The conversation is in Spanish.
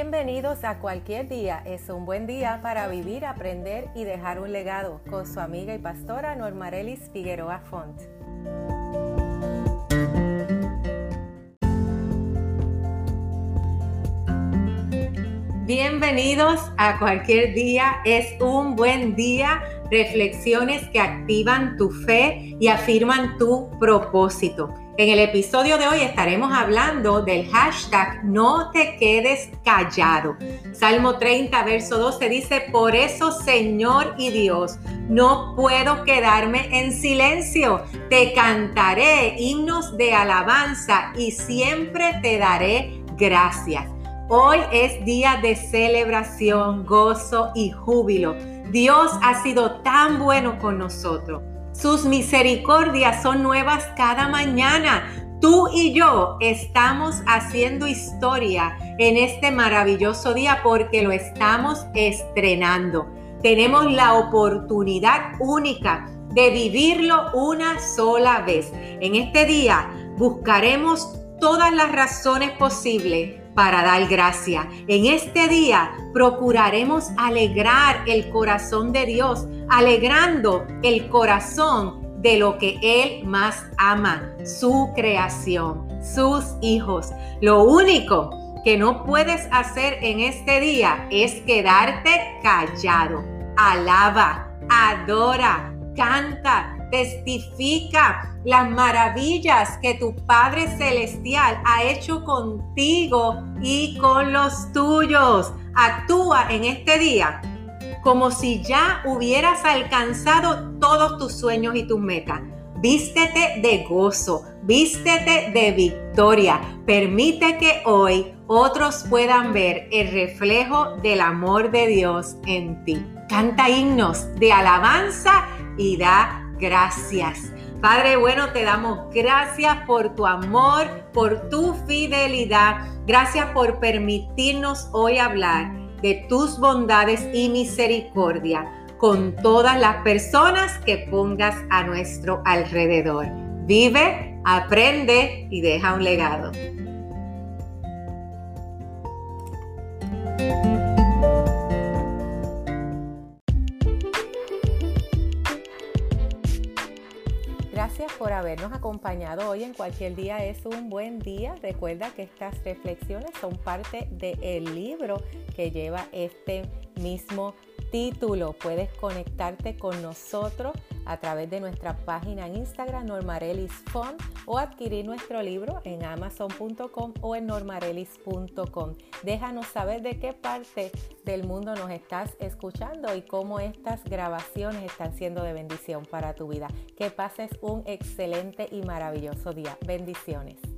Bienvenidos a cualquier día. Es un buen día para vivir, aprender y dejar un legado con su amiga y pastora Normarelis Figueroa Font. Bienvenidos a cualquier día. Es un buen día. Reflexiones que activan tu fe y afirman tu propósito. En el episodio de hoy estaremos hablando del hashtag no te quedes callado. Salmo 30, verso 12 dice, por eso Señor y Dios, no puedo quedarme en silencio. Te cantaré himnos de alabanza y siempre te daré gracias. Hoy es día de celebración, gozo y júbilo. Dios ha sido tan bueno con nosotros. Sus misericordias son nuevas cada mañana. Tú y yo estamos haciendo historia en este maravilloso día porque lo estamos estrenando. Tenemos la oportunidad única de vivirlo una sola vez. En este día buscaremos todas las razones posibles para dar gracia. En este día procuraremos alegrar el corazón de Dios, alegrando el corazón de lo que Él más ama, su creación, sus hijos. Lo único que no puedes hacer en este día es quedarte callado. Alaba, adora, canta, testifica las maravillas que tu Padre Celestial ha hecho contigo y con los tuyos. Actúa en este día como si ya hubieras alcanzado todos tus sueños y tus metas. Vístete de gozo, vístete de victoria. Permite que hoy otros puedan ver el reflejo del amor de Dios en ti. Canta himnos de alabanza y da gracias. Padre bueno, te damos gracias por tu amor, por tu fidelidad. Gracias por permitirnos hoy hablar de tus bondades y misericordia con todas las personas que pongas a nuestro alrededor. Vive, aprende y deja un legado. Gracias por habernos acompañado hoy en cualquier día es un buen día. Recuerda que estas reflexiones son parte del libro que lleva este mismo título. Puedes conectarte con nosotros a través de nuestra página en Instagram Normarelis o adquirir nuestro libro en amazon.com o en normarelis.com. Déjanos saber de qué parte del mundo nos estás escuchando y cómo estas grabaciones están siendo de bendición para tu vida. Que pases un excelente y maravilloso día. Bendiciones.